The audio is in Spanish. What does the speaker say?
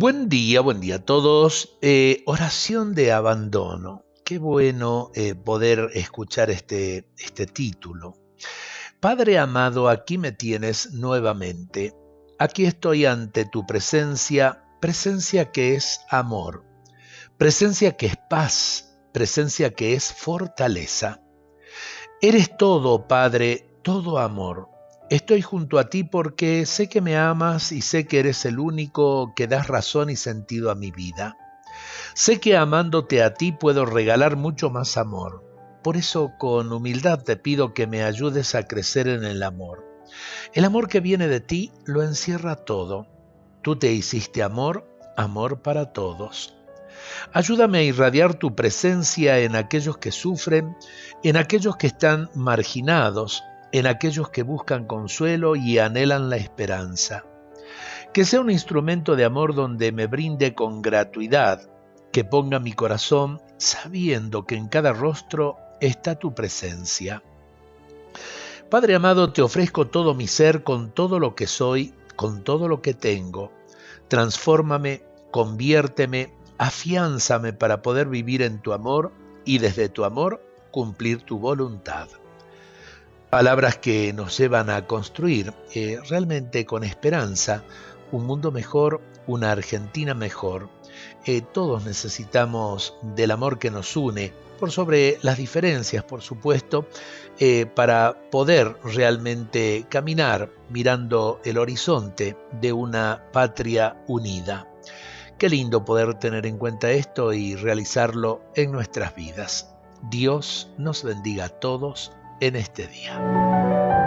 Buen día, buen día a todos. Eh, oración de abandono. Qué bueno eh, poder escuchar este, este título. Padre amado, aquí me tienes nuevamente. Aquí estoy ante tu presencia, presencia que es amor, presencia que es paz, presencia que es fortaleza. Eres todo, Padre, todo amor. Estoy junto a ti porque sé que me amas y sé que eres el único que das razón y sentido a mi vida. Sé que amándote a ti puedo regalar mucho más amor. Por eso con humildad te pido que me ayudes a crecer en el amor. El amor que viene de ti lo encierra todo. Tú te hiciste amor, amor para todos. Ayúdame a irradiar tu presencia en aquellos que sufren, en aquellos que están marginados, en aquellos que buscan consuelo y anhelan la esperanza. Que sea un instrumento de amor donde me brinde con gratuidad, que ponga mi corazón sabiendo que en cada rostro está tu presencia. Padre amado, te ofrezco todo mi ser con todo lo que soy, con todo lo que tengo. Transfórmame, conviérteme, afiánzame para poder vivir en tu amor y desde tu amor cumplir tu voluntad palabras que nos llevan a construir eh, realmente con esperanza un mundo mejor, una Argentina mejor. Eh, todos necesitamos del amor que nos une, por sobre las diferencias, por supuesto, eh, para poder realmente caminar mirando el horizonte de una patria unida. Qué lindo poder tener en cuenta esto y realizarlo en nuestras vidas. Dios nos bendiga a todos en este día.